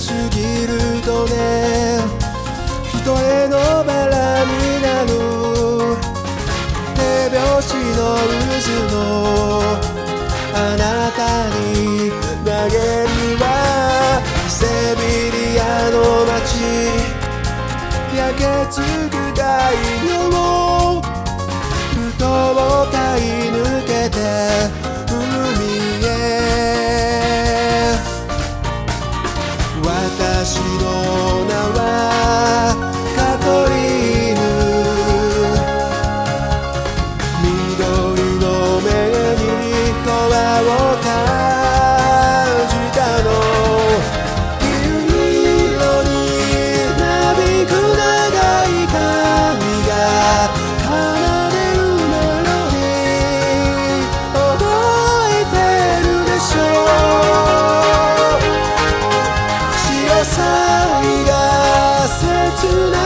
すぎるとね。人へのバラになる。手拍子の渦の。あなたに投げるはセビリアの街。焼けつく太陽私の名は愛が切な